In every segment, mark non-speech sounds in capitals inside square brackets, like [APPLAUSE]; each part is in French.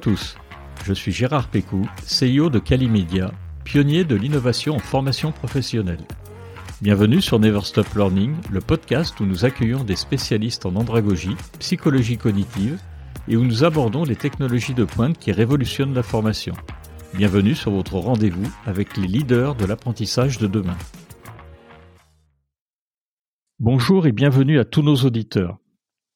tous, je suis Gérard Pécou, CEO de Calimedia, pionnier de l'innovation en formation professionnelle. Bienvenue sur Never Stop Learning, le podcast où nous accueillons des spécialistes en andragogie, psychologie cognitive et où nous abordons les technologies de pointe qui révolutionnent la formation. Bienvenue sur votre rendez-vous avec les leaders de l'apprentissage de demain. Bonjour et bienvenue à tous nos auditeurs.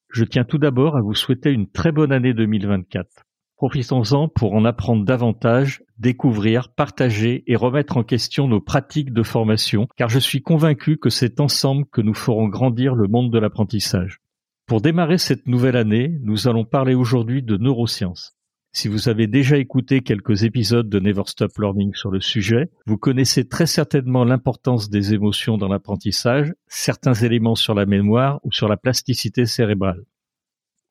Je tiens tout d'abord à vous souhaiter une très bonne année 2024. Profitons-en pour en apprendre davantage, découvrir, partager et remettre en question nos pratiques de formation, car je suis convaincu que c'est ensemble que nous ferons grandir le monde de l'apprentissage. Pour démarrer cette nouvelle année, nous allons parler aujourd'hui de neurosciences. Si vous avez déjà écouté quelques épisodes de Never Stop Learning sur le sujet, vous connaissez très certainement l'importance des émotions dans l'apprentissage, certains éléments sur la mémoire ou sur la plasticité cérébrale.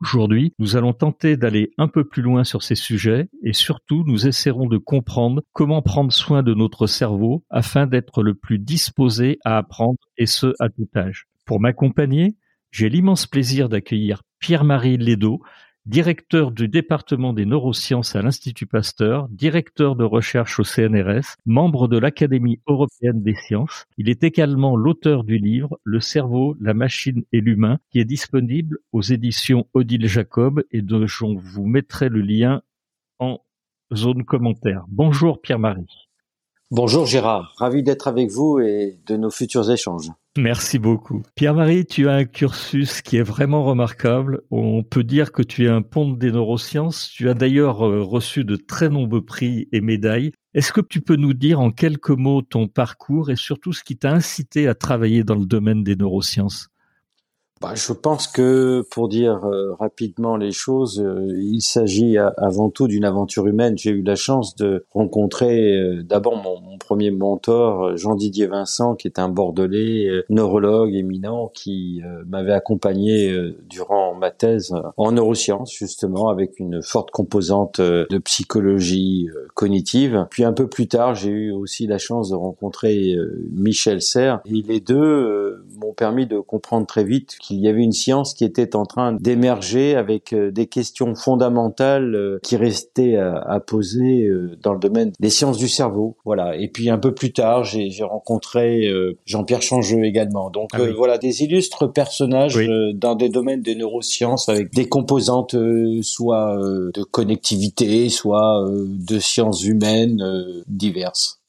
Aujourd'hui, nous allons tenter d'aller un peu plus loin sur ces sujets et surtout nous essaierons de comprendre comment prendre soin de notre cerveau afin d'être le plus disposé à apprendre et ce à tout âge. Pour m'accompagner, j'ai l'immense plaisir d'accueillir Pierre-Marie Ledo, directeur du département des neurosciences à l'Institut Pasteur, directeur de recherche au CNRS, membre de l'Académie européenne des sciences. Il est également l'auteur du livre Le cerveau, la machine et l'humain, qui est disponible aux éditions Odile Jacob et dont je vous mettrai le lien en zone commentaire. Bonjour Pierre-Marie. Bonjour Gérard, ravi d'être avec vous et de nos futurs échanges. Merci beaucoup. Pierre-Marie, tu as un cursus qui est vraiment remarquable. On peut dire que tu es un pont des neurosciences. Tu as d'ailleurs euh, reçu de très nombreux prix et médailles. Est-ce que tu peux nous dire en quelques mots ton parcours et surtout ce qui t'a incité à travailler dans le domaine des neurosciences? Bah, je pense que pour dire euh, rapidement les choses, euh, il s'agit avant tout d'une aventure humaine. J'ai eu la chance de rencontrer euh, d'abord mon, mon, premier mentor, Jean-Didier Vincent, qui est un Bordelais, neurologue éminent, qui m'avait accompagné durant ma thèse en neurosciences, justement, avec une forte composante de psychologie cognitive. Puis un peu plus tard, j'ai eu aussi la chance de rencontrer Michel Serres, et les deux m'ont permis de comprendre très vite qu'il y avait une science qui était en train d'émerger avec euh, des questions fondamentales euh, qui restaient à, poser euh, dans le domaine des sciences du cerveau. Voilà. Et puis un peu plus tard, j'ai rencontré Jean-Pierre Changeux également. Donc ah voilà, des illustres personnages dans des domaines des neurosciences avec des composantes soit de connectivité, soit de sciences humaines diverses.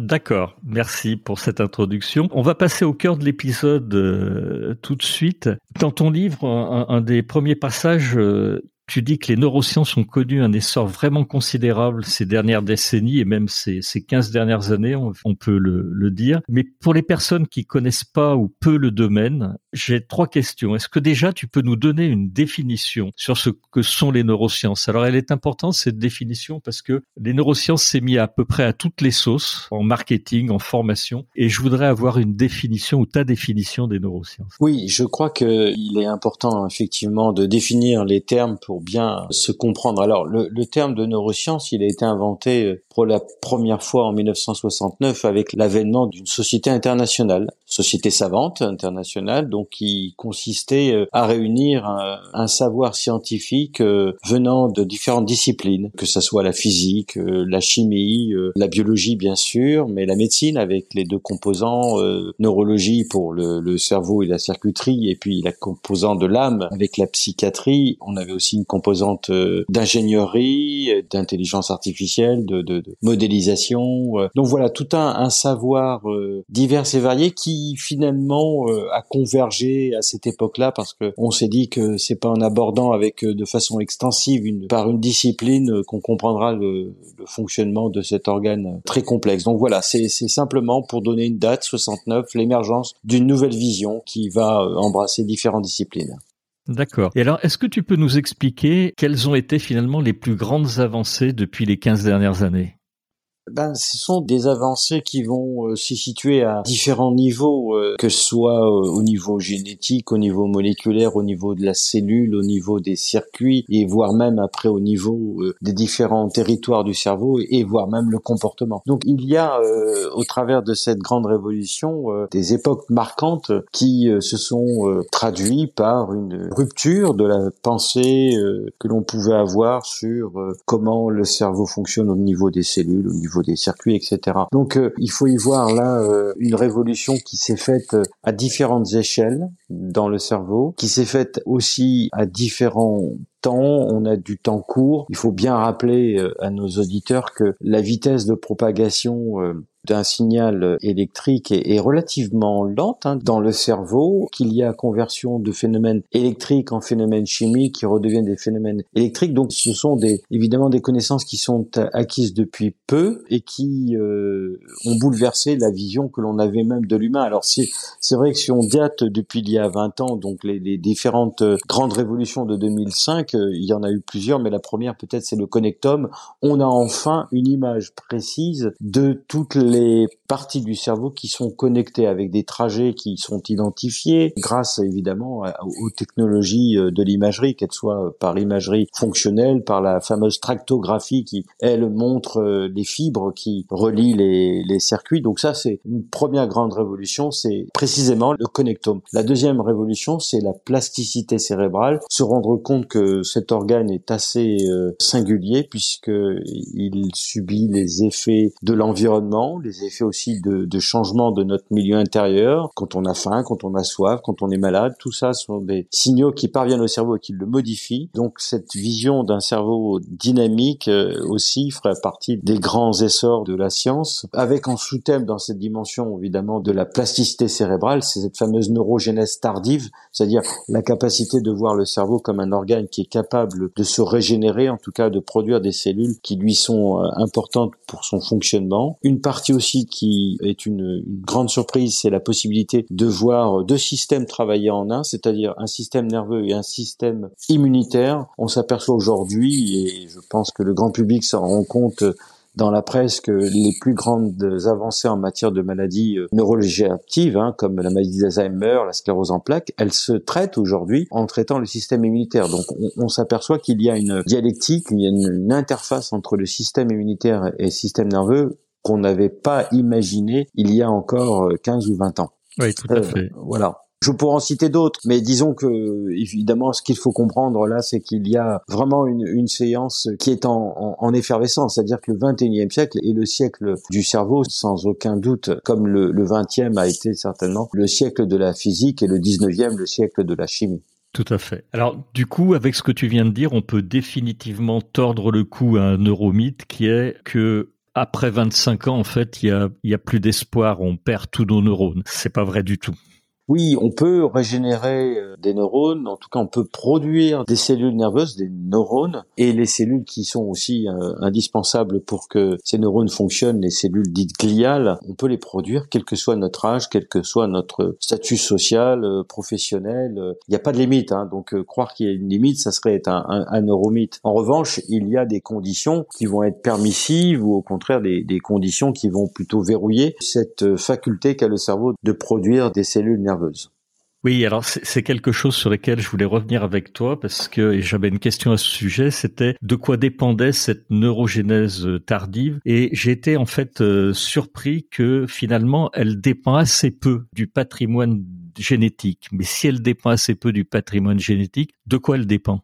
D'accord, merci pour cette introduction. On va passer au cœur de l'épisode euh, tout de suite. Dans ton livre, un, des premiers passages, euh, tu dis que les neurosciences ont connu un essor vraiment considérable ces dernières décennies et même ces, ces 15 dernières années, on, peut le, le, dire. Mais pour les personnes qui connaissent pas ou peu le domaine, j'ai trois questions. Est-ce que déjà tu peux nous donner une définition sur ce que sont les neurosciences? Alors elle est importante cette définition parce que les neurosciences s'est mis à peu près à toutes les sauces en marketing, en formation et je voudrais avoir une définition ou ta définition des neurosciences. Oui, je crois qu'il est important effectivement de définir les termes pour bien se comprendre. Alors, le, le, terme de neurosciences, il a été inventé euh, pour la première fois en 1969 avec l'avènement d'une société internationale, société savante internationale, donc qui consistait euh, à réunir un, savoir scientifique euh, venant de différentes disciplines, que ce soit la physique, la chimie, la biologie bien sûr, mais la médecine avec les deux composants, neurologie pour le, cerveau et la circuiterie, et puis la composante de l'âme avec la psychiatrie. On avait aussi une composante euh, d'ingénierie, d'intelligence artificielle, de, modélisation. Euh. Donc voilà, tout un, savoir euh, divers et varié qui finalement a convergé à cette époque-là parce que on s'est dit que c'est pas en abordant avec de façon extensive par une discipline qu'on comprendra le, fonctionnement de cet organe très complexe. Donc voilà, c'est simplement pour donner une date, 69, l'émergence d'une nouvelle vision qui va embrasser différentes disciplines. D'accord. Et alors, est-ce que tu peux nous expliquer quelles ont été finalement les plus grandes avancées depuis les 15 dernières années? Ben, ce sont des avancées qui vont euh, se situer à différents niveaux, euh, que ce soit euh, au niveau génétique, au niveau moléculaire, au niveau de la cellule, au niveau des circuits, et voire même après au niveau des différents territoires du cerveau, et voire même le comportement. Donc il y a au travers de cette grande révolution des époques marquantes qui se sont traduites par une rupture de la pensée que l'on pouvait avoir sur comment le cerveau fonctionne au niveau des cellules, au niveau des circuits, etc. Donc euh, il faut y voir là euh, une révolution qui s'est faite euh, à différentes échelles dans le cerveau, qui s'est faite aussi à différents temps, on a du temps court. Il faut bien rappeler à nos auditeurs que la vitesse de propagation d'un signal électrique est, relativement lente hein, dans le cerveau, qu'il y a conversion de phénomènes électriques en phénomènes chimiques qui redeviennent des phénomènes électriques. Donc ce sont des, évidemment des connaissances qui sont acquises depuis peu et qui euh, ont bouleversé la vision que l'on avait même de l'humain. Alors c'est c'est vrai que si on date depuis il y a 20 ans, donc les, les différentes grandes révolutions de 2005, euh, il y en a eu plusieurs, mais la première peut-être c'est le connectome. On a enfin une image précise de toutes les les parties du cerveau qui sont connectées avec des trajets qui sont identifiés grâce évidemment aux technologies euh, de l'imagerie, qu'elles soient par l'imagerie fonctionnelle, par la fameuse tractographie qui, elle, montre euh, les fibres qui relient les, les circuits. Donc ça, c'est une première grande révolution, c'est précisément le connectome. La deuxième révolution, c'est la plasticité cérébrale, se rendre compte que cet organe est assez euh, singulier puisque il subit les effets de l'environnement, les effets aussi de, de changement de notre milieu intérieur, quand on a faim, quand on a soif, quand on est malade, tout ça sont des signaux qui parviennent au cerveau et qui le modifient. Donc cette vision d'un cerveau dynamique euh, aussi ferait partie des grands essors de la science, avec en sous-thème dans cette dimension évidemment de la plasticité cérébrale, c'est cette fameuse neurogénèse tardive, c'est-à-dire la capacité de voir le cerveau comme un organe qui est capable de se régénérer, en tout cas de produire des cellules qui lui sont euh, importantes pour son fonctionnement. Une partie aussi qui est une, grande surprise, c'est la possibilité de voir deux systèmes travailler en un, c'est-à-dire un système nerveux et un système immunitaire. On s'aperçoit aujourd'hui, et je pense que le grand public s'en rend compte dans la presse que les plus grandes avancées en matière de maladies euh, neurologiques hein, comme la maladie d'Alzheimer, la sclérose en plaques, elles se traitent aujourd'hui en traitant le système immunitaire. Donc on, s'aperçoit qu'il y a une dialectique, il y a une interface entre le système immunitaire et le système nerveux qu'on n'avait pas imaginé il y a encore 15 euh, ou 20 ans. Oui, tout à euh, fait. Voilà. Je pourrais en citer d'autres, mais disons que évidemment, ce qu'il faut comprendre là, c'est qu'il y a vraiment une, une, séance qui est en, en, effervescence, c'est-à-dire que le 21e siècle est le siècle du cerveau, sans aucun doute, comme le, le 20e a été certainement le siècle de la physique et le 19e le siècle de la chimie. Tout à fait. Alors, du coup, avec ce que tu viens de dire, on peut définitivement tordre le cou à un neuromythe qui est que après 25 ans, en fait, il y a, y a plus d'espoir, on perd tous nos neurones. C'est pas vrai du tout. Oui, on peut régénérer euh, des neurones, en tout cas on peut produire des cellules nerveuses, des neurones, et les cellules qui sont aussi euh, indispensables pour que ces neurones fonctionnent, les cellules dites gliales, on peut les produire quel que soit notre âge, quel que soit notre statut social, euh, professionnel. Il n'y a pas de limite, hein, donc croire qu'il y a une limite, ça serait un, un, neuromythe. En revanche, il y a des conditions qui vont être permissives ou au contraire des conditions qui vont plutôt verrouiller cette faculté qu'a le cerveau de produire des cellules nerveuses. Oui, alors c'est quelque chose sur lequel je voulais revenir avec toi parce que j'avais une question à ce sujet, c'était de quoi dépendait cette neurogénèse tardive? Et j'ai été en fait euh, surpris que finalement elle dépend assez peu du patrimoine génétique. Mais si elle dépend assez peu du patrimoine génétique, de quoi elle dépend?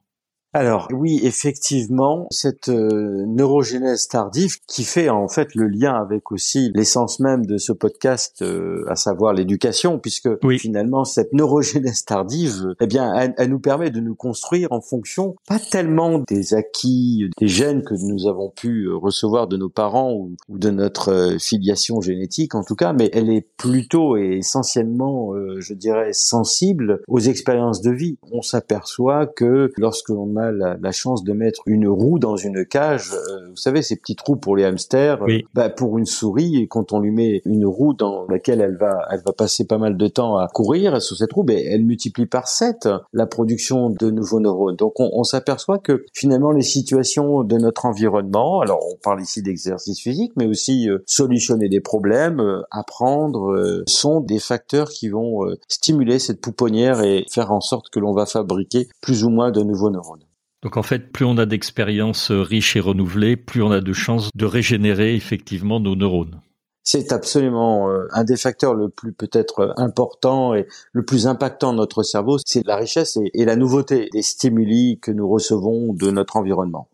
Alors oui, effectivement, cette euh, neurogénèse tardive qui fait en fait le lien avec aussi l'essence même de ce podcast, euh, à savoir l'éducation, puisque finalement cette neurogénèse tardive, eh bien, elle, nous permet de nous construire en fonction pas tellement des acquis, des gènes que nous avons pu recevoir de nos parents ou, de notre euh, filiation génétique en tout cas, mais elle est plutôt et essentiellement, je dirais, sensible aux expériences de vie. On s'aperçoit que lorsque l'on a a la, chance de mettre une roue dans une cage, euh, vous savez, ces petits trous pour les hamsters, bah, pour une souris, et quand on lui met une roue dans laquelle elle va, elle va passer pas mal de temps à courir sur cette roue, bah, elle multiplie par 7 la production de nouveaux neurones. Donc on, on s'aperçoit que finalement les situations de notre environnement, alors on parle ici d'exercice physique, mais aussi euh, solutionner des problèmes, euh, apprendre, sont des facteurs qui vont stimuler cette pouponnière et faire en sorte que l'on va fabriquer plus ou moins de nouveaux neurones. Donc en fait, plus on a d'expériences riches et renouvelées, plus on a de chances de régénérer effectivement nos neurones. C'est absolument euh, un des facteurs le plus peut-être important et le plus impactant de notre cerveau, c'est la richesse et, la nouveauté des stimuli que nous recevons de notre environnement.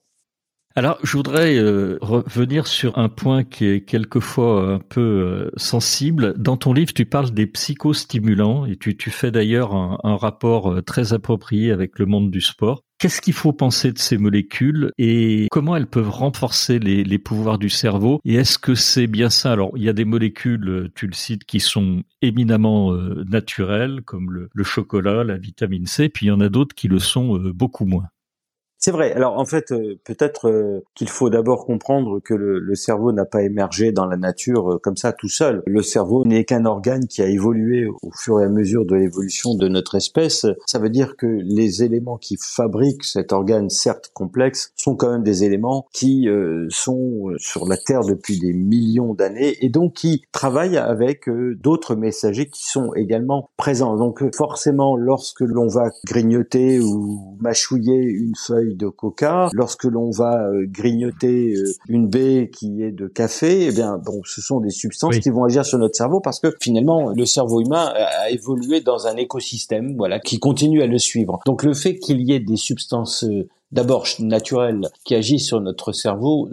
Alors, je voudrais euh, revenir sur un point qui est quelquefois un peu euh, sensible. Dans ton livre, tu parles des psychostimulants et tu, fais d'ailleurs un, rapport euh, très approprié avec le monde du sport. Qu'est-ce qu'il faut penser de ces molécules et comment elles peuvent renforcer les, pouvoirs du cerveau Et est-ce que c'est bien ça? Alors, il y a des molécules, tu le cites, qui sont éminemment naturelles, comme le, le, chocolat, la vitamine C, puis il y en a d'autres qui le sont beaucoup moins. C'est vrai. Alors en fait, euh, peut-être euh, qu'il faut d'abord comprendre que le, cerveau n'a pas émergé dans la nature euh, comme ça tout seul. Le cerveau n'est qu'un organe qui a évolué au fur et à mesure de l'évolution de notre espèce. Ça veut dire que les éléments qui fabriquent cet organe, certes complexe, sont quand même des éléments qui sont sur la Terre depuis des millions d'années et donc qui travaillent avec d'autres messagers qui sont également présents. Donc forcément, lorsque l'on va grignoter ou mâchouiller une feuille de coca, lorsque l'on va euh, grignoter euh, une baie qui est de café, eh bien bon, ce sont des substances qui vont agir sur notre cerveau parce que finalement le cerveau humain a évolué dans un écosystème, voilà, qui continue à le suivre. Donc le fait qu'il y ait des substances euh, d'abord naturelles qui agissent sur notre cerveau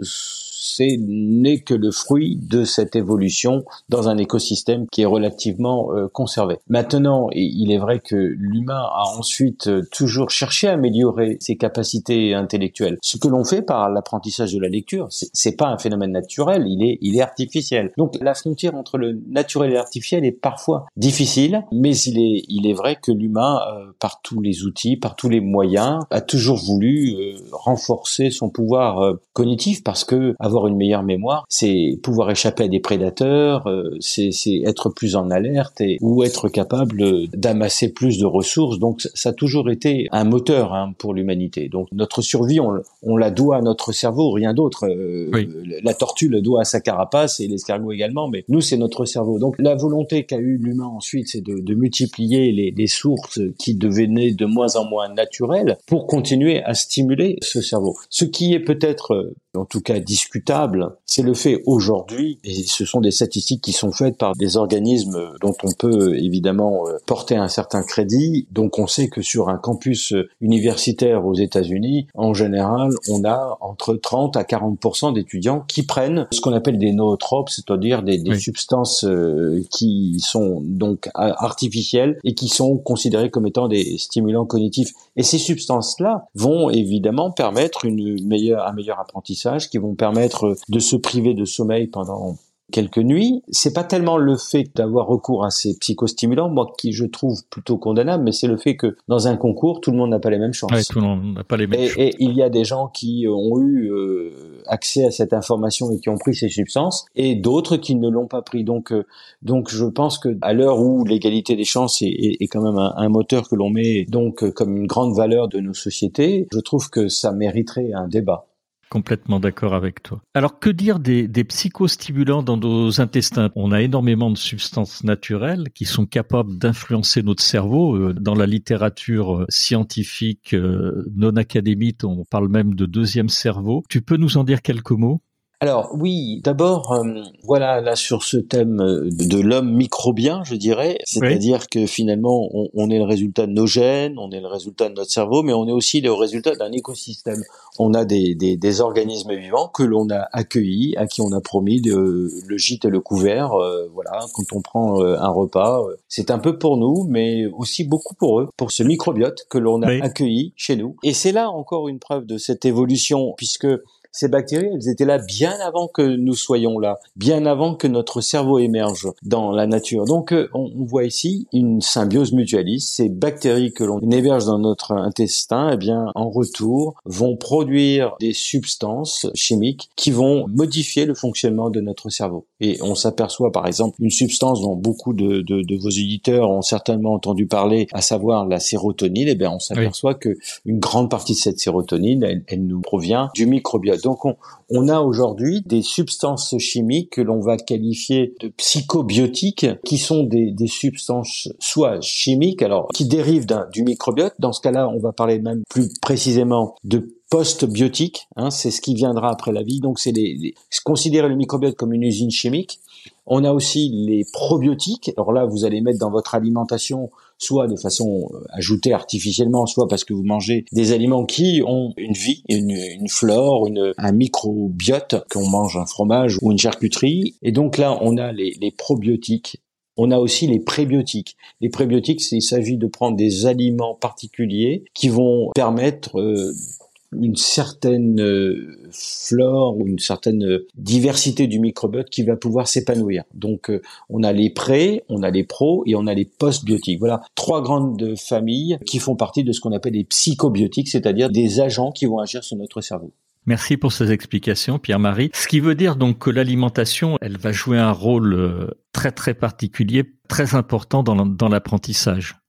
c'est n'est que le fruit de cette évolution dans un écosystème qui est relativement euh, conservé. Maintenant, il est vrai que l'humain a ensuite euh, toujours cherché à améliorer ses capacités intellectuelles. Ce que l'on fait par l'apprentissage de la lecture, c'est pas un phénomène naturel, il est il est artificiel. Donc la frontière entre le naturel et l'artificiel est parfois difficile, mais il est il est vrai que l'humain, euh, par tous les outils, par tous les moyens, a toujours voulu renforcer son pouvoir cognitif parce que avoir une meilleure mémoire, c'est pouvoir échapper à des prédateurs, euh, c'est être plus en alerte et ou être capable d'amasser plus de ressources. Donc ça a toujours été un moteur hein, pour l'humanité. Donc notre survie, on, on, la doit à notre cerveau, rien d'autre. Euh, la tortue le doit à sa carapace et l'escargot également, mais nous c'est notre cerveau. Donc la volonté qu'a eu l'humain ensuite, c'est de, de, multiplier les, les sources qui devenaient de moins en moins naturelles pour continuer à stimuler ce cerveau. Ce qui est peut-être en tout cas discutable, c'est le fait aujourd'hui, et ce sont des statistiques qui sont faites par des organismes dont on peut évidemment euh, porter un certain crédit. Donc on sait que sur un campus universitaire aux États-Unis, en général, on a entre 30 à 40% d'étudiants qui prennent ce qu'on appelle des nootropes, c'est-à-dire des, des substances euh, qui sont donc artificielles et qui sont considérées comme étant des stimulants cognitifs. Et ces substances-là vont évidemment permettre un meilleur apprentissage qui vont permettre de se priver de sommeil pendant quelques nuits. C'est pas tellement le fait d'avoir recours à ces psychostimulants, moi qui je trouve plutôt condamnable, mais c'est le fait que dans un concours, tout le monde n'a pas les mêmes chances. tout le monde n'a pas les mêmes et, et, il y a des gens qui ont eu euh, accès à cette information et qui ont pris ces substances, et d'autres qui ne l'ont pas pris. Donc, euh, donc je pense que à l'heure où l'égalité des chances est, est, quand même un, un moteur que l'on met donc comme une grande valeur de nos sociétés, je trouve que ça mériterait un débat. Complètement d'accord avec toi. Alors que dire des, des, psychostimulants dans nos intestins? On a énormément de substances naturelles qui sont capables d'influencer notre cerveau. Euh, dans la littérature euh, scientifique euh, non académique, on parle même de deuxième cerveau. Tu peux nous en dire quelques mots? Alors oui, d'abord, euh, voilà, là sur ce thème euh, de l'homme microbien, je dirais, c'est-à-dire que finalement, on, est le résultat de nos gènes, on est le résultat de notre cerveau, mais on est aussi le résultat d'un écosystème. On a des, des, des organismes vivants que l'on a accueillis, à qui on a promis de, le gîte et le couvert. Euh, voilà, quand on prend un repas, c'est un peu pour nous, mais aussi beaucoup pour eux, pour ce microbiote que l'on a accueilli chez nous. Et c'est là encore une preuve de cette évolution, puisque ces bactéries, elles étaient là bien avant que nous soyons là, bien avant que notre cerveau émerge dans la nature. Donc, euh, on, voit ici une symbiose mutualiste. Ces bactéries que l'on héberge dans notre intestin, eh bien, en retour, vont produire des substances chimiques qui vont modifier le fonctionnement de notre cerveau. Et on s'aperçoit, par exemple, une substance dont beaucoup de, de, de, vos éditeurs ont certainement entendu parler, à savoir la sérotonine. Eh bien, on s'aperçoit que une grande partie de cette sérotonine, elle, elle nous provient du microbiote. Donc, on, on a aujourd'hui des substances chimiques que l'on va qualifier de psychobiotiques, qui sont des, des substances soit chimiques, alors qui dérivent du microbiote. Dans ce cas-là, on va parler même plus précisément de postbiotiques, hein, c'est ce qui viendra après la vie. Donc c'est les, considérer le microbiote comme une usine chimique. On a aussi les probiotiques. Alors là, vous allez mettre dans votre alimentation soit de façon euh, ajoutée artificiellement, soit parce que vous mangez des aliments qui ont une vie, une, une flore, une, un microbiote, qu'on mange un fromage ou une charcuterie. Et donc là, on a les, les probiotiques on a aussi les prébiotiques. Les prébiotiques, il s'agit de prendre des aliments particuliers qui vont permettre euh, une certaine euh, flore ou une certaine euh, diversité du microbiote qui va pouvoir s'épanouir. Donc euh, on a les pré, on a les pros et on a les postbiotiques. Voilà trois grandes familles qui font partie de ce qu'on appelle les psychobiotiques, c'est-à-dire des agents qui vont agir sur notre cerveau. Merci pour ces explications, Pierre-Marie. Ce qui veut dire donc que l'alimentation, elle va jouer un rôle très très particulier, très important dans l'apprentissage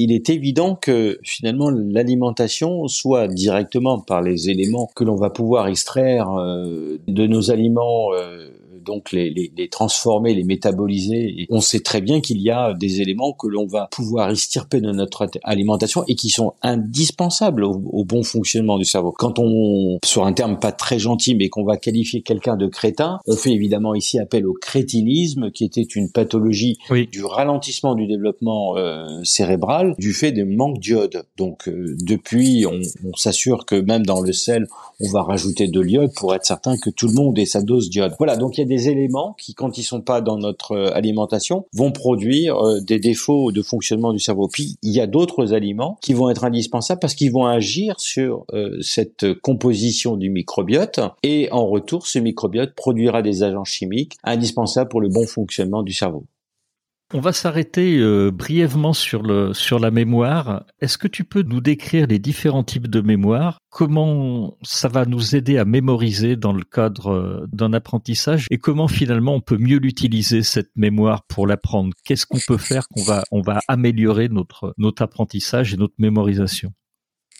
il est évident que finalement l'alimentation, soit directement par les éléments que l'on va pouvoir extraire euh, de nos aliments euh, donc les, les, les, transformer, les métaboliser. Et on sait très bien qu'il y a des éléments que l'on va pouvoir extirper de notre alimentation et qui sont indispensables au, bon fonctionnement du cerveau. Quand on, sur un terme pas très gentil, mais qu'on va qualifier quelqu'un de crétin, on fait évidemment ici appel au crétinisme, qui était une pathologie du ralentissement du développement euh, cérébral du fait des manques d'iode. Donc euh, depuis, on, on s'assure que même dans le sel, on va rajouter de l'iode pour être certain que tout le monde ait sa dose d'iode. Voilà, donc il y a des éléments qui, quand ils sont pas dans notre euh, alimentation, vont produire euh, des défauts de fonctionnement du cerveau. Puis il y a d'autres aliments qui vont être indispensables parce qu'ils vont agir sur euh, cette composition du microbiote et en retour, ce microbiote produira des agents chimiques indispensables pour le bon fonctionnement du cerveau. On va s'arrêter euh, brièvement sur la mémoire. Est-ce que tu peux nous décrire les différents types de mémoire? Comment ça va nous aider à mémoriser dans le cadre euh, d'un apprentissage? Et comment finalement on peut mieux l'utiliser cette mémoire pour l'apprendre? Qu'est-ce qu'on peut faire qu'on va on va améliorer notre notre apprentissage et notre mémorisation?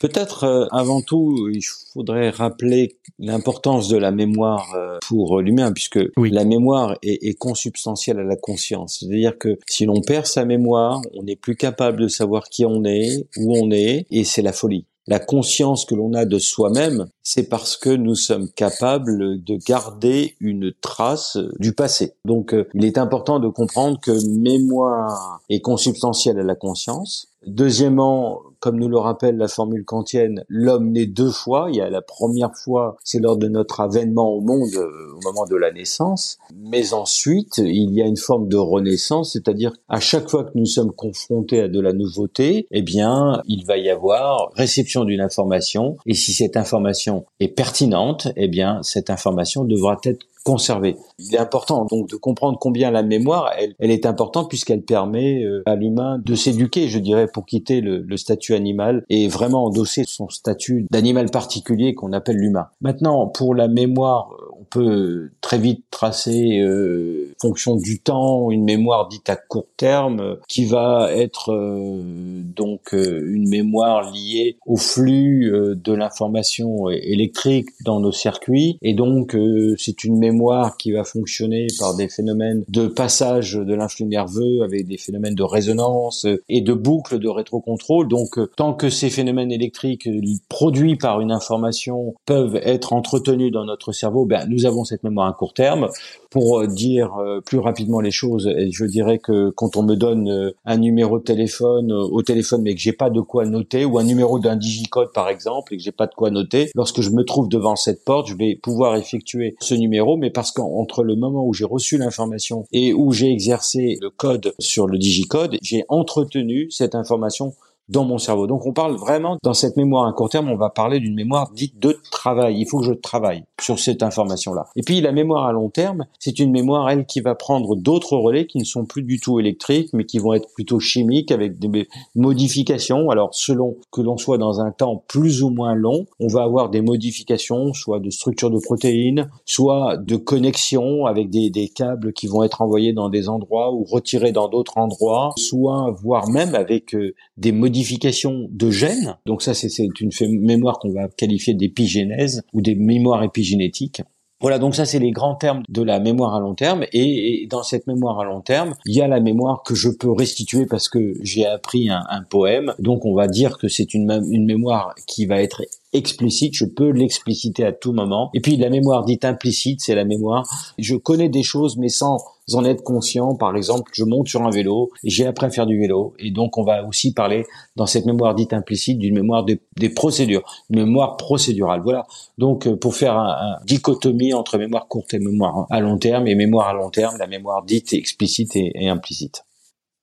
Peut-être euh, avant tout, il faudrait rappeler l'importance de la mémoire euh, pour l'humain, puisque la mémoire est, est, consubstantielle à la conscience. C'est-à-dire que si l'on perd sa mémoire, on n'est plus capable de savoir qui on est, où on est, et c'est la folie. La conscience que l'on a de soi-même, c'est parce que nous sommes capables de garder une trace du passé. Donc euh, il est important de comprendre que mémoire est consubstantielle à la conscience. Deuxièmement, comme nous le rappelle la formule kantienne, l'homme naît deux fois. Il y a la première fois, c'est lors de notre avènement au monde, euh, au moment de la naissance. Mais ensuite, il y a une forme de renaissance, c'est-à-dire à chaque fois que nous sommes confrontés à de la nouveauté, eh bien, il va y avoir réception d'une information. Et si cette information est pertinente, eh bien, cette information devra être Il est important donc de comprendre combien la mémoire, elle, elle est importante puisqu'elle permet euh, à l'humain de s'éduquer, je dirais, pour quitter le, le, statut animal et vraiment endosser son statut d'animal particulier qu'on appelle l'humain. Maintenant, pour la mémoire, on peut très vite tracer, euh, fonction du temps, une mémoire dite à court terme, qui va être euh, donc euh, une mémoire liée au flux de l'information électrique dans nos circuits, et donc c'est une mémoire qui va fonctionner par des phénomènes de passage de l'influx nerveux avec des phénomènes de résonance et de boucles de rétrocontrôle. Donc tant que ces phénomènes électriques produits par une information peuvent être entretenus dans notre cerveau, ben nous avons cette mémoire à court terme. Pour euh, dire euh, plus rapidement les choses, je dirais que quand on me donne euh, un numéro de téléphone au téléphone mais que j'ai pas de quoi noter ou un numéro d'un digicode par exemple et que j'ai pas de quoi noter, lorsque je me trouve devant cette porte, je vais pouvoir effectuer ce numéro mais parce qu'entre le moment où j'ai reçu l'information et où j'ai exercé le code sur le digicode, j'ai entretenu cette information dans mon cerveau. Donc on parle vraiment dans cette mémoire à court terme, on va parler d'une mémoire dite de travail. Il faut que je travaille sur cette information-là. Et puis la mémoire à long terme, c'est une mémoire elle qui va prendre d'autres relais qui ne sont plus du tout électriques, mais qui vont être plutôt chimiques avec des modifications. Alors selon que l'on soit dans un temps plus ou moins long, on va avoir des modifications, soit de structure de protéines, soit de connexion avec des, des câbles qui vont être envoyés dans des endroits ou retirés dans d'autres endroits, soit voire même avec euh, des modifications de gènes. Donc ça, c'est une mémoire qu'on va qualifier d'épigénèse ou des mémoires épigénétiques. Voilà, donc ça c'est les grands termes de la mémoire à long terme. Et, dans cette mémoire à long terme, il y a la mémoire que je peux restituer parce que j'ai appris un, un, poème. Donc on va dire que c'est une, une mémoire qui va être explicite, je peux l'expliciter à tout moment. Et puis la mémoire dite implicite, c'est la mémoire, je connais des choses mais sans en être conscient. Par exemple, je monte sur un vélo j'ai appris à faire du vélo. Et donc on va aussi parler dans cette mémoire dite implicite d'une mémoire des procédures, une mémoire procédurale. Voilà. Donc euh, pour faire un, dichotomie entre mémoire courte et mémoire à long terme et mémoire à long terme, la mémoire dite explicite et implicite.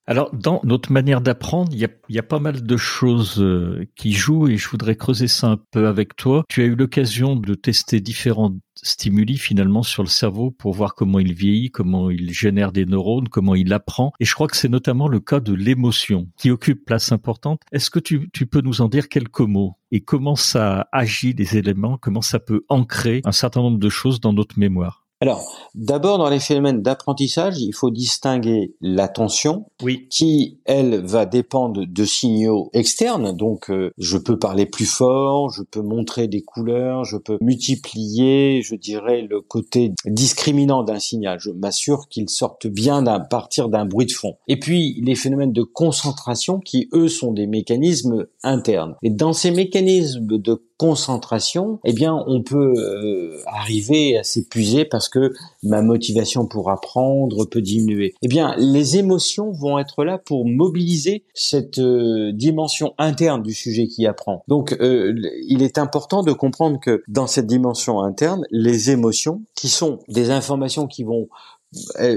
Alors, dans notre manière d'apprendre, il y a, pas mal de choses euh, qui jouent et je voudrais creuser ça un peu avec toi. Tu as eu l'occasion de tester différents stimuli finalement sur le cerveau pour voir comment il vieillit, comment il génère des neurones, comment il apprend. Et je crois que c'est notamment le cas de l'émotion qui occupe place importante. Est-ce que tu, tu peux nous en dire quelques mots et comment ça agit des éléments, comment ça peut ancrer un certain nombre de choses dans notre mémoire? Alors, d'abord, dans les phénomènes d'apprentissage, il faut distinguer l'attention, oui. qui, elle, va dépendre de signaux externes. Donc, euh, je peux parler plus fort, je peux montrer des couleurs, je peux multiplier, je dirais, le côté discriminant d'un signal. Je m'assure qu'il sorte bien à partir d'un bruit de fond. Et puis, les phénomènes de concentration, qui, eux, sont des mécanismes internes. Et dans ces mécanismes de concentration, eh bien, on peut euh, arriver à s'épuiser parce que ma motivation pour apprendre peut diminuer. Eh bien, les émotions vont être là pour mobiliser cette euh, dimension interne du sujet qui apprend. Donc, euh, il est important de comprendre que dans cette dimension interne, les émotions, qui sont des informations qui vont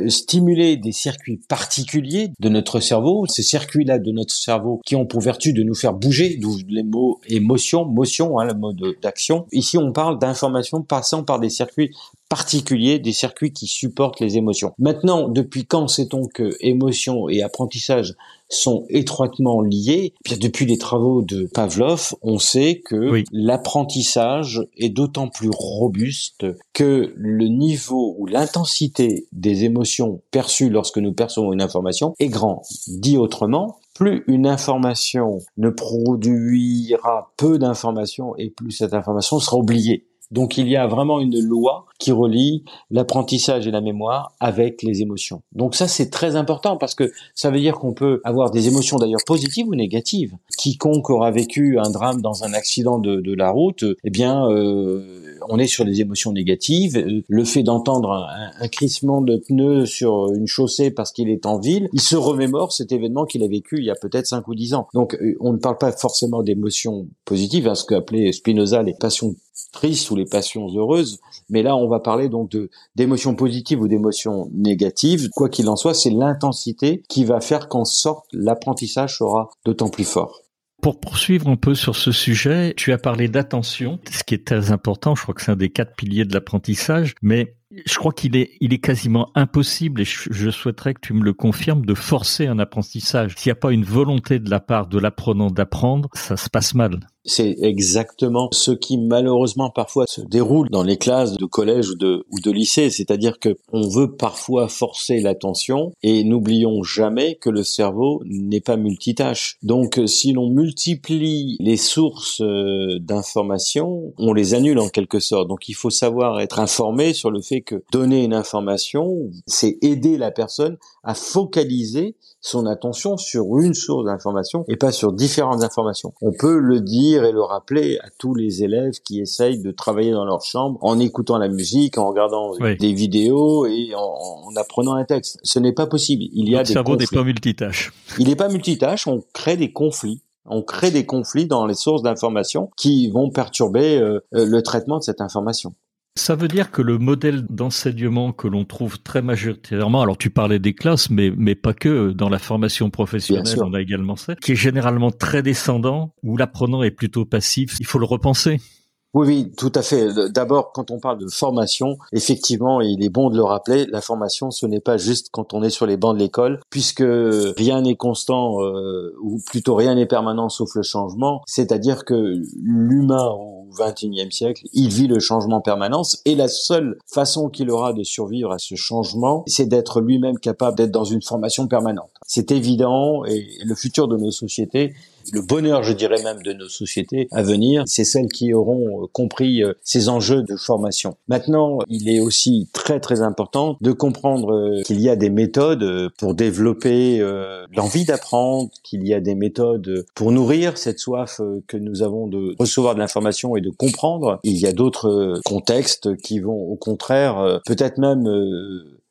stimuler des circuits particuliers de notre cerveau, ces circuits-là de notre cerveau qui ont pour vertu de nous faire bouger, d'où les mots émotion, motion, hein, le mot d'action. Ici, on parle d'informations passant par des circuits particuliers, des circuits qui supportent les émotions. Maintenant, depuis quand sait-on que émotion et apprentissage sont étroitement liés eh Bien depuis les travaux de Pavlov, on sait que l'apprentissage est d'autant plus robuste que le niveau ou l'intensité des émotions perçues lorsque nous percevons une information est grand. Dit autrement, plus une information ne produira peu d'informations et plus cette information sera oubliée. Donc il y a vraiment une loi qui relie l'apprentissage et la mémoire avec les émotions. Donc ça c'est très important parce que ça veut dire qu'on peut avoir des émotions d'ailleurs positives ou négatives. Quiconque aura vécu un drame dans un accident de, la route, eh bien euh, on est sur des émotions négatives. Le fait d'entendre un, crissement de pneus sur une chaussée parce qu'il est en ville, il se remémore cet événement qu'il a vécu il y a peut-être 5 ou 10 ans. Donc euh, on ne parle pas forcément d'émotions positives, hein, ce qu'appelait Spinoza les passions tristes ou les passions heureuses, mais là on va parler donc d'émotions positives ou d'émotions négatives. Quoi qu'il en soit, c'est l'intensité qui va faire qu'en sorte l'apprentissage sera d'autant plus fort. Pour poursuivre un peu sur ce sujet, tu as parlé d'attention, ce qui est très important. Je crois que c'est un des quatre piliers de l'apprentissage, mais je crois qu'il est, il est quasiment impossible, et je, souhaiterais que tu me le confirmes, de forcer un apprentissage. S'il n'y a pas une volonté de la part de l'apprenant d'apprendre, ça se passe mal. C'est exactement ce qui malheureusement parfois se déroule dans les classes de collège ou de, ou de lycée, c'est-à-dire que on veut parfois forcer l'attention et n'oublions jamais que le cerveau n'est pas multitâche. Donc si l'on multiplie les sources euh, d'informations, on les annule en quelque sorte. Donc il faut savoir être informé sur le fait que donner une information, c'est aider la personne à focaliser son attention sur une source d'information et pas sur différentes informations. On peut le dire et le rappeler à tous les élèves qui essayent de travailler dans leur chambre en écoutant la musique, en regardant des vidéos et en, apprenant un texte. Ce n'est pas possible. Il y a des cerveau n'est pas multitâche. Il n'est pas multitâche. On crée des conflits. On crée des conflits dans les sources d'information qui vont perturber euh, le traitement de cette information. Ça veut dire que le modèle d'enseignement que l'on trouve très majoritairement, alors tu parlais des classes, mais, mais pas que, dans la formation professionnelle, on a également ça, qui est généralement très descendant, où l'apprenant est plutôt passif. Il faut le repenser. Oui, oui, tout à fait. D'abord, quand on parle de formation, effectivement, il est bon de le rappeler, la formation, ce n'est pas juste quand on est sur les bancs de l'école, puisque rien n'est constant, euh, ou plutôt rien n'est permanent sauf le changement. C'est-à-dire que l'humain au XXIe siècle, il vit le changement permanence, et la seule façon qu'il aura de survivre à ce changement, c'est d'être lui-même capable d'être dans une formation permanente. C'est évident, et le futur de nos sociétés le bonheur, je dirais même, de nos sociétés à venir, c'est celles qui auront euh, compris euh, ces enjeux de formation. Maintenant, il est aussi très très important de comprendre euh, qu'il y a des méthodes pour développer l'envie d'apprendre, qu'il y a des méthodes pour nourrir cette soif que nous avons de recevoir de l'information et de comprendre. Il y a d'autres contextes qui vont au contraire peut-être même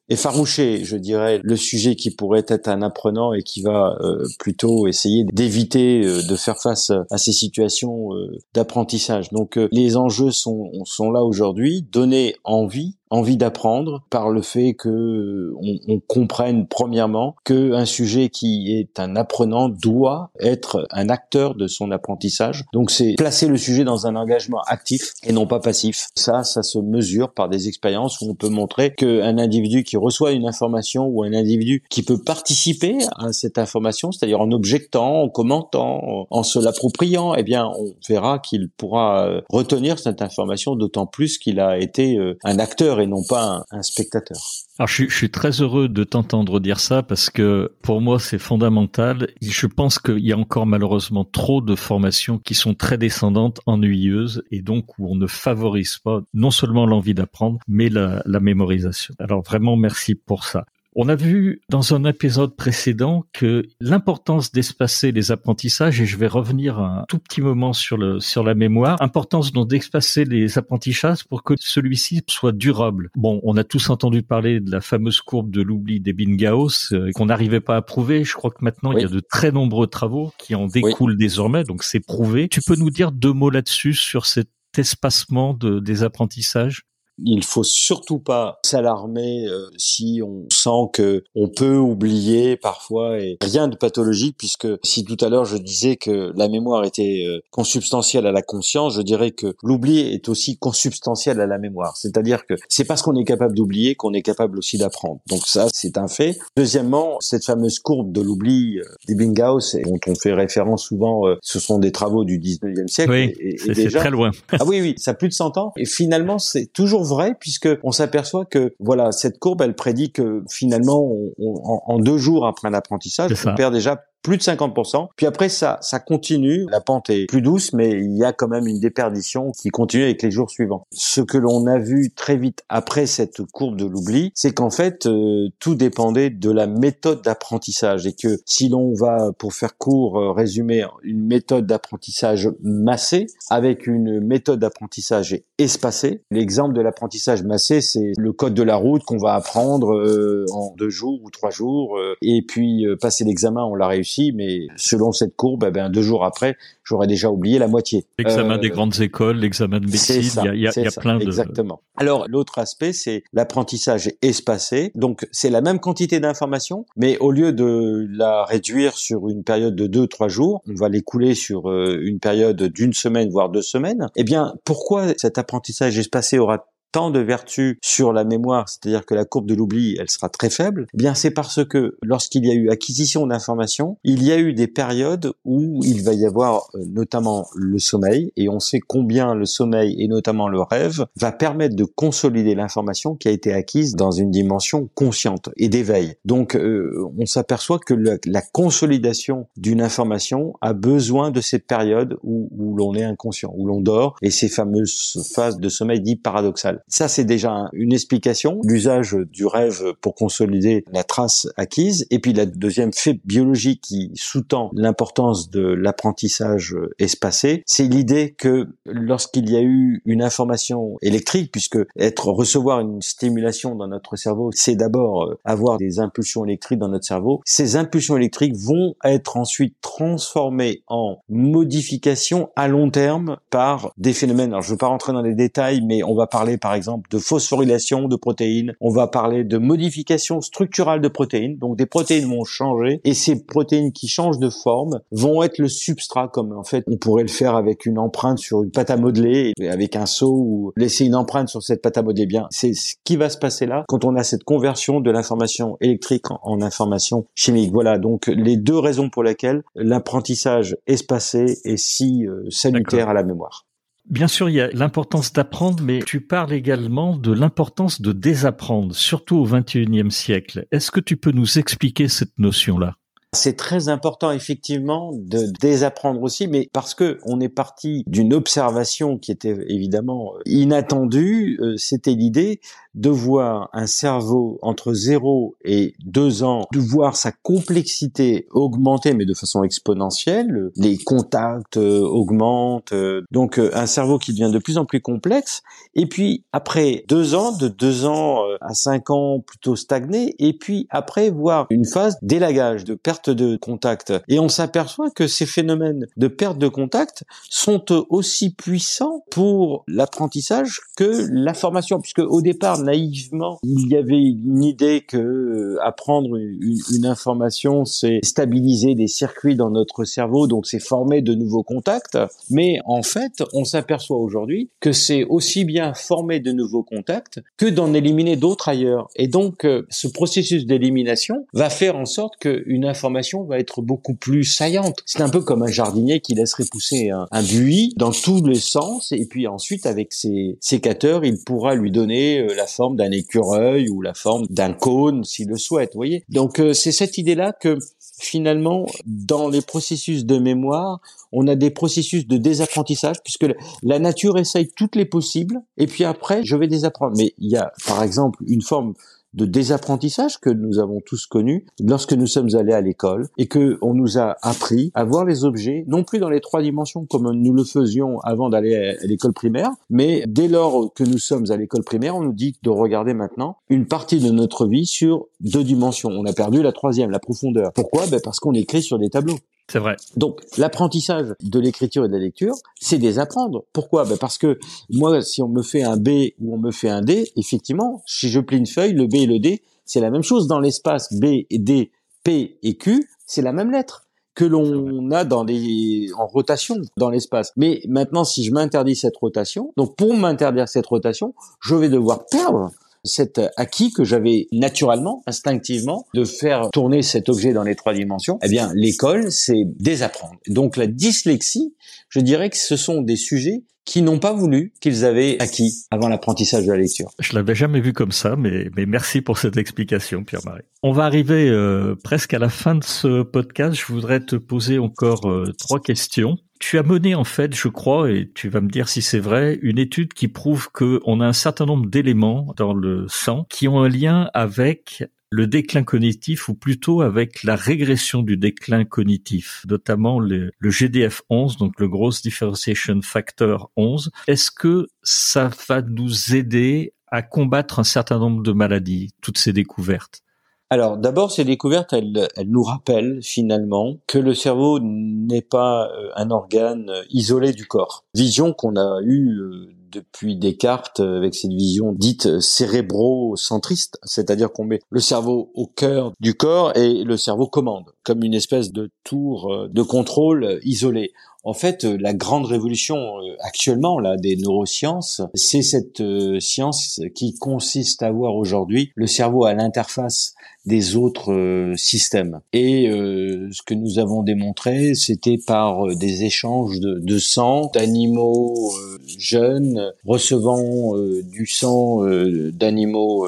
effaroucher, je dirais, le sujet qui pourrait être un apprenant et qui va euh, plutôt essayer d'éviter euh, de faire face à ces situations euh, d'apprentissage. Donc les enjeux sont, sont là aujourd'hui, donner envie envie d'apprendre par le fait que on, comprenne premièrement que un sujet qui est un apprenant doit être un acteur de son apprentissage. Donc c'est placer le sujet dans un engagement actif et non pas passif. Ça, ça se mesure par des expériences où on peut montrer qu'un individu qui reçoit une information ou un individu qui peut participer à cette information, c'est-à-dire en objectant, en commentant, en se l'appropriant, eh bien on verra qu'il pourra euh, retenir cette information d'autant plus qu'il a été euh, un acteur et non pas un, spectateur. Alors je, suis très heureux de t'entendre dire ça parce que pour moi c'est fondamental. Je pense qu'il y a encore malheureusement trop de formations qui sont très descendantes, ennuyeuses et donc où on ne favorise pas non seulement l'envie d'apprendre mais la mémorisation. Alors vraiment merci pour ça. On a vu dans un épisode précédent que l'importance d'espacer les apprentissages, et je vais revenir un tout petit moment sur le sur la mémoire, importance donc d'espacer les apprentissages pour que celui-ci soit durable. Bon, on a tous entendu parler de la fameuse courbe de l'oubli des Bingaus euh, qu'on n'arrivait pas à prouver. Je crois que maintenant il y a de très nombreux travaux qui en découlent désormais, donc c'est prouvé. Tu peux nous dire deux mots là-dessus sur cet espacement de, des apprentissages? Il faut surtout pas s'alarmer euh, si on sent que on peut oublier parfois et rien de pathologique puisque si tout à l'heure je disais que la mémoire était euh, consubstantielle à la conscience, je dirais que l'oubli est aussi consubstantiel à la mémoire. C'est-à-dire que c'est parce qu'on est capable d'oublier qu'on est capable aussi d'apprendre. Donc ça, c'est un fait. Deuxièmement, cette fameuse courbe de l'oubli euh, d'Ebbinghaus dont on fait référence souvent, ce sont des travaux du 19e siècle. Oui, c'est très loin. ah oui, oui, ça a plus de 100 ans. Et finalement, c'est toujours vrai puisque on s'aperçoit que voilà cette courbe elle prédit que finalement en, deux jours après un apprentissage on perd déjà plus de 50%. Puis après, ça, ça continue. La pente est plus douce, mais il y a quand même une déperdition qui continue avec les jours suivants. Ce que l'on a vu très vite après cette courbe de l'oubli, c'est qu'en fait, euh, tout dépendait de la méthode d'apprentissage et que si l'on va, pour faire court, euh, résumer une méthode d'apprentissage massée avec une méthode d'apprentissage espacée. L'exemple de l'apprentissage massé, c'est le code de la route qu'on va apprendre euh, en deux jours ou trois jours et puis passer l'examen, on l'a réussi mais selon cette courbe, eh ben, deux jours après, j'aurais déjà oublié la moitié. L'examen des euh, grandes écoles, l'examen de médecine, il y a, y a plein de... Exactement. Alors, l'autre aspect, c'est l'apprentissage espacé. Donc, c'est la même quantité d'informations, mais au lieu de la réduire sur une période de deux, trois jours, on va l'écouler sur euh, une période d'une semaine, voire deux semaines. Eh bien, pourquoi cet apprentissage espacé aura tant de vertus sur la mémoire, c'est-à-dire que la courbe de l'oubli, elle sera très faible, eh bien c'est parce que lorsqu'il y a eu acquisition d'informations, il y a eu des périodes où il va y avoir euh, notamment le sommeil, et on sait combien le sommeil et notamment le rêve va permettre de consolider l'information qui a été acquise dans une dimension consciente et d'éveil. Donc euh, on s'aperçoit que la, consolidation d'une information a besoin de cette période où, où l'on est inconscient, où l'on dort, et ces fameuses phases de sommeil dit paradoxales. Ça, c'est déjà une explication, l'usage du rêve pour consolider la trace acquise. Et puis la deuxième fait biologique qui sous-tend l'importance de l'apprentissage espacé, c'est l'idée que lorsqu'il y a eu une information électrique, puisque être recevoir une stimulation dans notre cerveau, c'est d'abord euh, avoir des impulsions électriques dans notre cerveau. Ces impulsions électriques vont être ensuite transformées en modifications à long terme par des phénomènes. Alors je ne veux pas rentrer dans les détails, mais on va parler par par exemple de phosphorylation de protéines, on va parler de modification structurale de protéines, donc des protéines vont changer et ces protéines qui changent de forme vont être le substrat comme en fait on pourrait le faire avec une empreinte sur une pâte à modeler avec un seau ou laisser une empreinte sur cette pâte à modeler bien. C'est ce qui va se passer là quand on a cette conversion de l'information électrique en, information chimique. Voilà donc les deux raisons pour lesquelles l'apprentissage espacé est si euh, salutaire à la mémoire. Bien sûr, il y a l'importance d'apprendre, mais tu parles également de l'importance de désapprendre, surtout au XXIe siècle. Est-ce que tu peux nous expliquer cette notion-là? C'est très important effectivement de désapprendre aussi, mais parce que on est parti d'une observation qui était évidemment inattendue, euh, c'était l'idée de voir un cerveau entre 0 et 2 ans, de voir sa complexité augmenter, mais de façon exponentielle. Les contacts euh, augmentent, euh, donc un cerveau qui devient de plus en plus complexe. Et puis après 2 ans, de 2 ans à 5 ans plutôt stagné, et puis après voir une phase d'élagage, de perte de contact. Et on s'aperçoit que ces phénomènes de perte de contact sont aussi puissants pour l'apprentissage que la formation, puisque au départ, naïvement, il y avait une idée que euh, apprendre une, information, c'est stabiliser des circuits dans notre cerveau, donc c'est former de nouveaux contacts. Mais en fait, on s'aperçoit aujourd'hui que c'est aussi bien former de nouveaux contacts que d'en éliminer d'autres ailleurs. Et donc, euh, ce processus d'élimination va faire en sorte qu'une information va être beaucoup plus saillante. C'est un peu comme un jardinier qui laisserait pousser un, un buis dans tous les sens et puis ensuite avec ses sécateurs, il pourra lui donner euh, la forme d'un écureuil ou la forme d'un cône s'il le souhaite, voyez. Donc euh, c'est cette idée-là que finalement, dans les processus de mémoire, on a des processus de désapprentissage puisque la nature essaye toutes les possibles et puis après, je vais désapprendre. Mais il y a, par exemple, une forme de désapprentissage que nous avons tous connu lorsque nous sommes allés à l'école et que on nous a appris à voir les objets non plus dans les trois dimensions comme nous le faisions avant d'aller à l'école primaire, mais dès lors que nous sommes à l'école primaire, on nous dit de regarder maintenant une partie de notre vie sur deux dimensions. On a perdu la troisième, la profondeur. Pourquoi? Ben Parce qu'on écrit sur des tableaux. C'est vrai. Donc l'apprentissage de l'écriture et de la lecture, c'est désapprendre. Pourquoi? Ben Parce que moi, si on me fait un B ou on me fait un D, effectivement, si je plie une feuille, le B et le D, c'est la même chose dans l'espace B et D, P et Q, c'est la même lettre que l'on a dans les en rotation dans l'espace. Mais maintenant, si je m'interdis cette rotation, donc pour m'interdire cette rotation, je vais devoir perdre cet acquis que j'avais naturellement, instinctivement, de faire tourner cet objet dans les trois dimensions, eh bien, l'école, c'est désapprendre. Donc, la dyslexie, je dirais que ce sont des sujets qui n'ont pas voulu qu'ils avaient acquis avant l'apprentissage de la lecture. Je l'avais jamais vu comme ça, mais, mais merci pour cette explication, Pierre-Marie. On va arriver euh, presque à la fin de ce podcast. Je voudrais te poser encore euh, trois questions. Tu as mené en fait, je crois, et tu vas me dire si c'est vrai, une étude qui prouve qu'on a un certain nombre d'éléments dans le sang qui ont un lien avec le déclin cognitif ou plutôt avec la régression du déclin cognitif, notamment le, GDF11, donc le Gross Differentiation Factor 11. Est-ce que ça va nous aider à combattre un certain nombre de maladies, toutes ces découvertes? Alors d'abord, ces découvertes, elles, nous rappellent finalement que le cerveau n'est pas euh, un organe euh, isolé du corps. Vision qu'on a eue euh, depuis Descartes avec cette vision dite cérébrocentriste, c'est-à-dire qu'on met le cerveau au cœur du corps et le cerveau commande, comme une espèce de tour de contrôle isolé. En fait, euh, la grande révolution euh, actuellement là des neurosciences, c'est cette euh, science qui consiste à voir aujourd'hui le cerveau à l'interface des autres systèmes. Et ce que nous avons démontré, c'était par des échanges de, de sang d'animaux jeunes recevant du sang d'animaux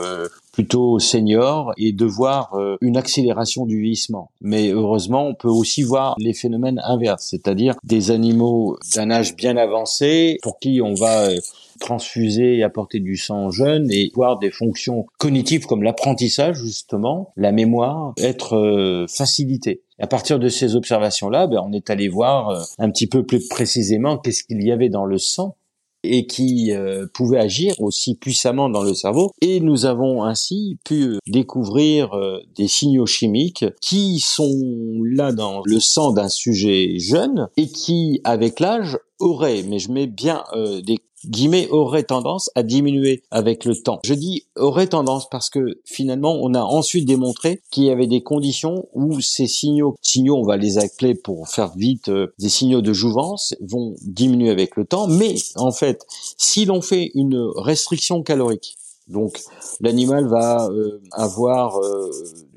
plutôt senior et de voir euh, une accélération du vieillissement. Mais heureusement, on peut aussi voir les phénomènes inverses, c'est-à-dire des animaux d'un âge bien avancé pour qui on va euh, transfuser et apporter du sang jeune et voir des fonctions cognitives comme l'apprentissage justement, la mémoire, être euh, facilitées. À partir de ces observations-là, ben, on est allé voir un petit peu plus précisément qu'est-ce qu'il y avait dans le sang et qui euh, pouvait agir aussi puissamment dans le cerveau. Et nous avons ainsi pu découvrir euh, des signaux chimiques qui sont là dans le sang d'un sujet jeune et qui, avec l'âge, auraient, mais je mets bien euh, des guillemets aurait tendance à diminuer avec le temps. Je dis aurait tendance parce que finalement on a ensuite démontré qu'il y avait des conditions où ces signaux, signaux on va les appeler pour faire vite, euh, des signaux de jouvence vont diminuer avec le temps, mais en fait si l'on fait une restriction calorique, donc l'animal va euh, avoir euh,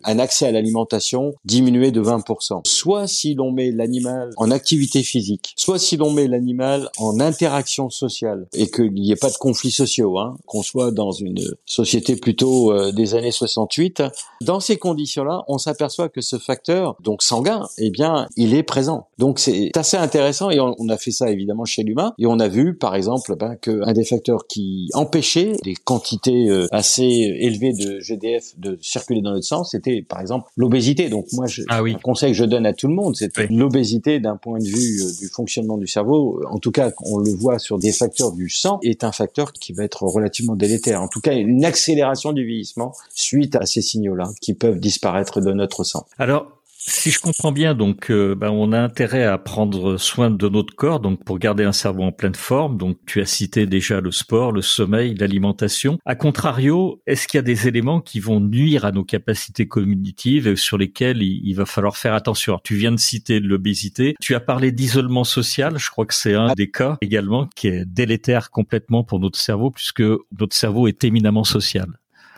un accès à l'alimentation diminué de 20%. Soit si l'on met l'animal en activité physique, soit si l'on met l'animal en interaction sociale et qu'il n'y ait pas de conflits sociaux, hein, qu'on soit dans une société plutôt euh, des années 68. Dans ces conditions-là, on s'aperçoit que ce facteur, donc sanguin, eh bien, il est présent. Donc c'est assez intéressant et on, a fait ça évidemment chez l'humain et on a vu par exemple ben, qu'un des facteurs qui empêchait des quantités euh, assez élevées de GDF de circuler dans notre sang, c'était par exemple l'obésité. Donc moi, je, ah un conseil que je donne à tout le monde, c'est l'obésité d'un point de vue euh, du fonctionnement du cerveau. En tout cas, on le voit sur des facteurs du sang, est un facteur qui va être relativement délétère. En tout cas, une accélération du vieillissement suite à ces signaux-là qui peuvent disparaître de notre sang. Alors, si je comprends bien, donc, euh, ben, on a intérêt à prendre soin de notre corps, donc pour garder un cerveau en pleine forme. Donc, tu as cité déjà le sport, le sommeil, l'alimentation. A contrario, est-ce qu'il y a des éléments qui vont nuire à nos capacités cognitives et sur lesquels il, va falloir faire attention? Tu viens de citer l'obésité. Tu as parlé d'isolement social. Je crois que c'est un des cas également qui est délétère complètement pour notre cerveau, puisque notre cerveau est éminemment social.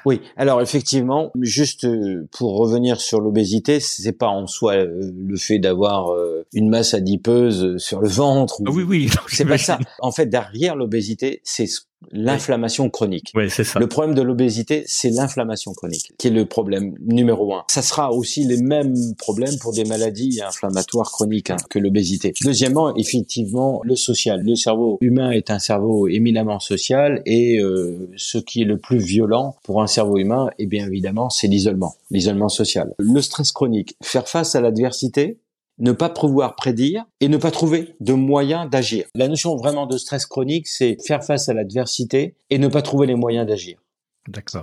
Oui, alors effectivement, juste euh, pour revenir sur l'obésité, c'est pas en soi euh, le fait d'avoir euh, une masse adipeuse sur le ventre. Ah oui, oui. [LAUGHS] C'est pas ça. En fait, derrière l'obésité, c'est l'inflammation chronique. Oui, c'est ça. Le problème de l'obésité, c'est l'inflammation chronique, qui est le problème numéro un. Ça sera aussi les mêmes problèmes pour des maladies inflammatoires chroniques hein, que l'obésité. Deuxièmement, effectivement, le social. Le cerveau humain est un cerveau éminemment social et euh, ce qui est le plus violent pour un cerveau humain, eh bien évidemment, c'est l'isolement, l'isolement social. Le stress chronique, faire face à l'adversité, ne pas pouvoir prédire et ne pas trouver de moyens d'agir. La notion vraiment de stress chronique, c'est faire face à l'adversité et ne pas trouver les moyens d'agir.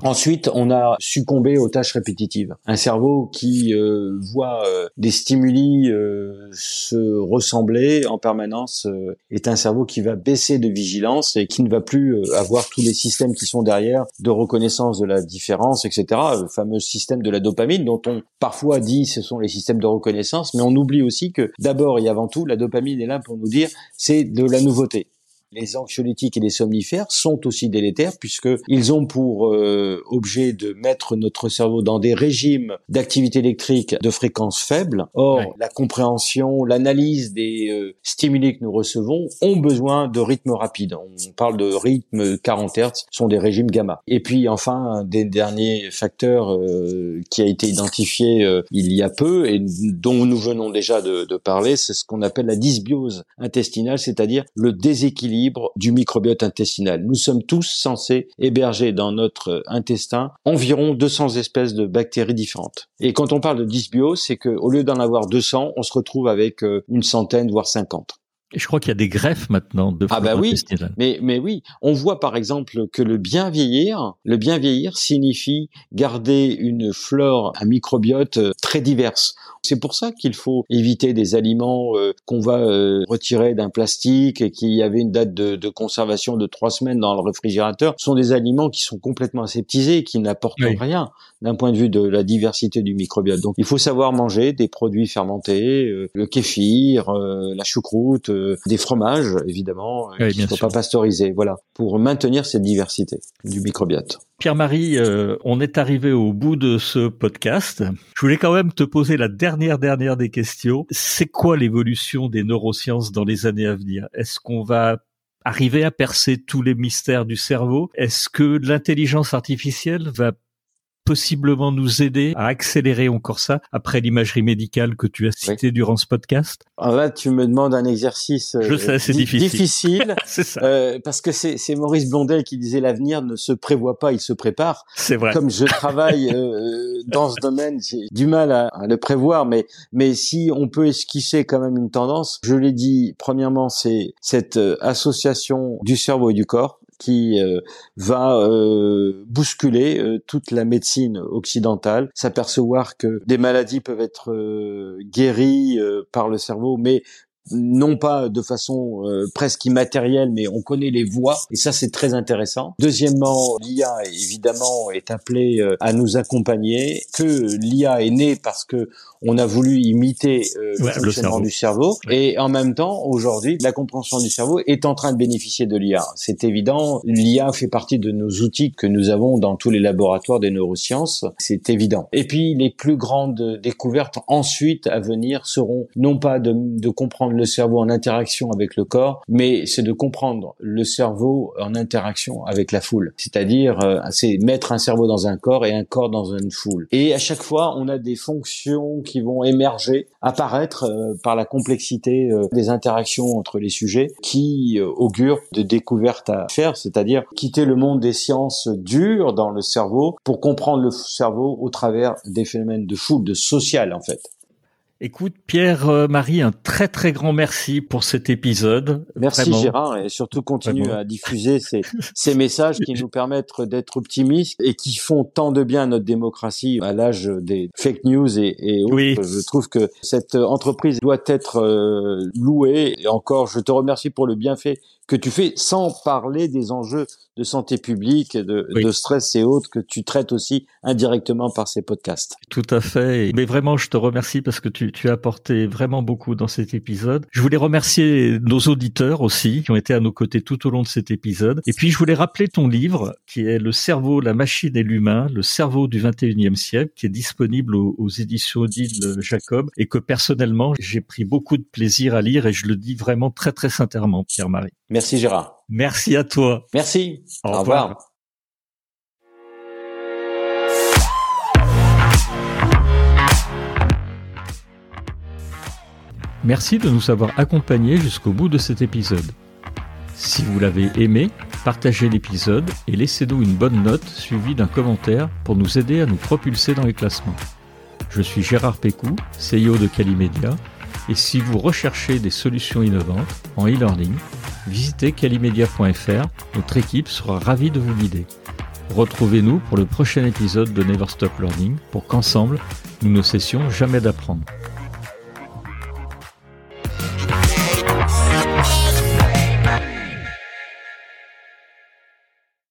Ensuite, on a succombé aux tâches répétitives. Un cerveau qui euh, voit euh, des stimuli euh, se ressembler en permanence est un cerveau qui va baisser de vigilance et qui ne va plus avoir tous les systèmes qui sont derrière de reconnaissance de la différence, etc. Le fameux système de la dopamine dont on parfois dit ce sont les systèmes de reconnaissance, mais on oublie aussi que d'abord et avant tout, la dopamine est là pour nous dire c'est de la nouveauté les anxiolytiques et les somnifères sont aussi délétères puisqu'ils ont pour euh, objet de mettre notre cerveau dans des régimes d'activité électrique de fréquence faible. Or, la compréhension, l'analyse des euh, stimuli que nous recevons ont besoin de rythme rapide. On parle de rythme 40 Hz, sont des régimes gamma. Et puis enfin, un des derniers facteurs euh, qui a été identifié il y a peu et dont nous venons déjà de, de parler, c'est ce qu'on appelle la dysbiose intestinale, c'est-à-dire le déséquilibre du microbiote intestinal. Nous sommes tous censés héberger dans notre intestin environ 200 espèces de bactéries différentes. Et quand on parle de dysbiose, c'est qu'au lieu d'en avoir 200, on se retrouve avec euh, une centaine, voire 50. Et je crois qu'il y a des greffes maintenant de ah bah oui, mais mais oui, on voit par exemple que le bien vieillir, le bien vieillir signifie garder une flore, un microbiote euh, très diverse. C'est pour ça qu'il faut éviter des aliments euh, qu'on va euh, retirer d'un plastique et qui avait une date de, de, conservation de trois semaines dans le réfrigérateur. Ce sont des aliments qui sont complètement aseptisés, qui n'apportent rien d'un point de vue de la diversité du microbiote. Donc il faut savoir manger des produits fermentés, le kéfir, la choucroute euh, des fromages, évidemment, euh, qui ne sont pas pasteurisés. Voilà, pour maintenir cette diversité du microbiote. Pierre-Marie, euh, on est arrivé au bout de ce podcast. Je voulais quand même te poser la dernière dernière des questions. C'est quoi l'évolution des neurosciences dans les années à venir? Est-ce qu'on va arriver à percer tous les mystères du cerveau? Est-ce que l'intelligence artificielle va possiblement nous aider à accélérer encore ça après l'imagerie médicale que tu as citée durant ce podcast? Alors là, tu me demandes un exercice Je sais, c'est difficile. difficile [LAUGHS] c'est ça. Euh, parce que c'est, c'est Maurice Blondel qui disait l'avenir ne se prévoit pas, il se prépare. C'est vrai. Comme je travaille euh, dans ce domaine, j'ai du mal à, à, le prévoir, mais mais si on peut esquisser quand même une tendance, je l'ai dit. Premièrement, c'est cette euh, association du cerveau et du corps qui euh, va euh, bousculer euh, toute la médecine occidentale, s'apercevoir que des maladies peuvent être guéries par le cerveau, mais non pas de façon euh, presque immatérielle, mais on connaît les voix, et ça c'est très intéressant. Deuxièmement, l'IA évidemment est appelée euh, à nous accompagner, que l'IA est née parce que on a voulu imiter euh, le fonctionnement du cerveau, et en même temps, aujourd'hui, la compréhension du cerveau est en train de bénéficier de l'IA. C'est évident, l'IA fait partie de nos outils que nous avons dans tous les laboratoires des neurosciences, c'est évident. Et puis les plus grandes découvertes ensuite à venir seront non pas de, de comprendre le cerveau en interaction avec le corps, mais c'est de comprendre le cerveau en interaction avec la foule. C'est-à-dire, euh, c'est mettre un cerveau dans un corps et un corps dans une foule. Et à chaque fois, on a des fonctions qui vont émerger, apparaître euh, par la complexité euh, des interactions entre les sujets, qui augurent de découvertes à faire, c'est-à-dire quitter le monde des sciences dures dans le cerveau pour comprendre le cerveau au travers des phénomènes de foule, de social en fait. Écoute, Pierre-Marie, un très très grand merci pour cet épisode. Merci Gérard et surtout continue à diffuser ces, ces messages qui nous permettent d'être optimistes et qui font tant de bien à notre démocratie à l'âge des fake news et, et autres. Oui. Je trouve que cette entreprise doit être euh, louée. Et encore, je te remercie pour le bienfait que tu fais sans parler des enjeux de santé publique, de, de, stress et autres que tu traites aussi indirectement par ces podcasts. Tout à fait. Mais vraiment, je te remercie parce que tu, tu as apporté vraiment beaucoup dans cet épisode. Je voulais remercier nos auditeurs aussi qui ont été à nos côtés tout au long de cet épisode. Et puis, je voulais rappeler ton livre qui est Le cerveau, la machine et l'humain, le cerveau du 21e siècle, qui est disponible aux, aux éditions Odile Jacob et que personnellement, j'ai pris beaucoup de plaisir à lire et je le dis vraiment très, très sincèrement, Pierre-Marie. Merci Gérard. Merci à toi. Merci. Au, revoir. Merci de nous avoir accompagnés jusqu'au bout de cet épisode. Si vous l'avez aimé, partagez l'épisode et laissez-nous une bonne note suivie d'un commentaire pour nous aider à nous propulser dans les classements. Je suis Gérard Pécou, CEO de Calimedia, et si vous recherchez des solutions innovantes en e-learning, visitez calimedia.fr, notre équipe sera ravie de vous guider. Retrouvez-nous pour le prochain épisode de Never Stop Learning pour qu'ensemble, nous ne cessions jamais d'apprendre.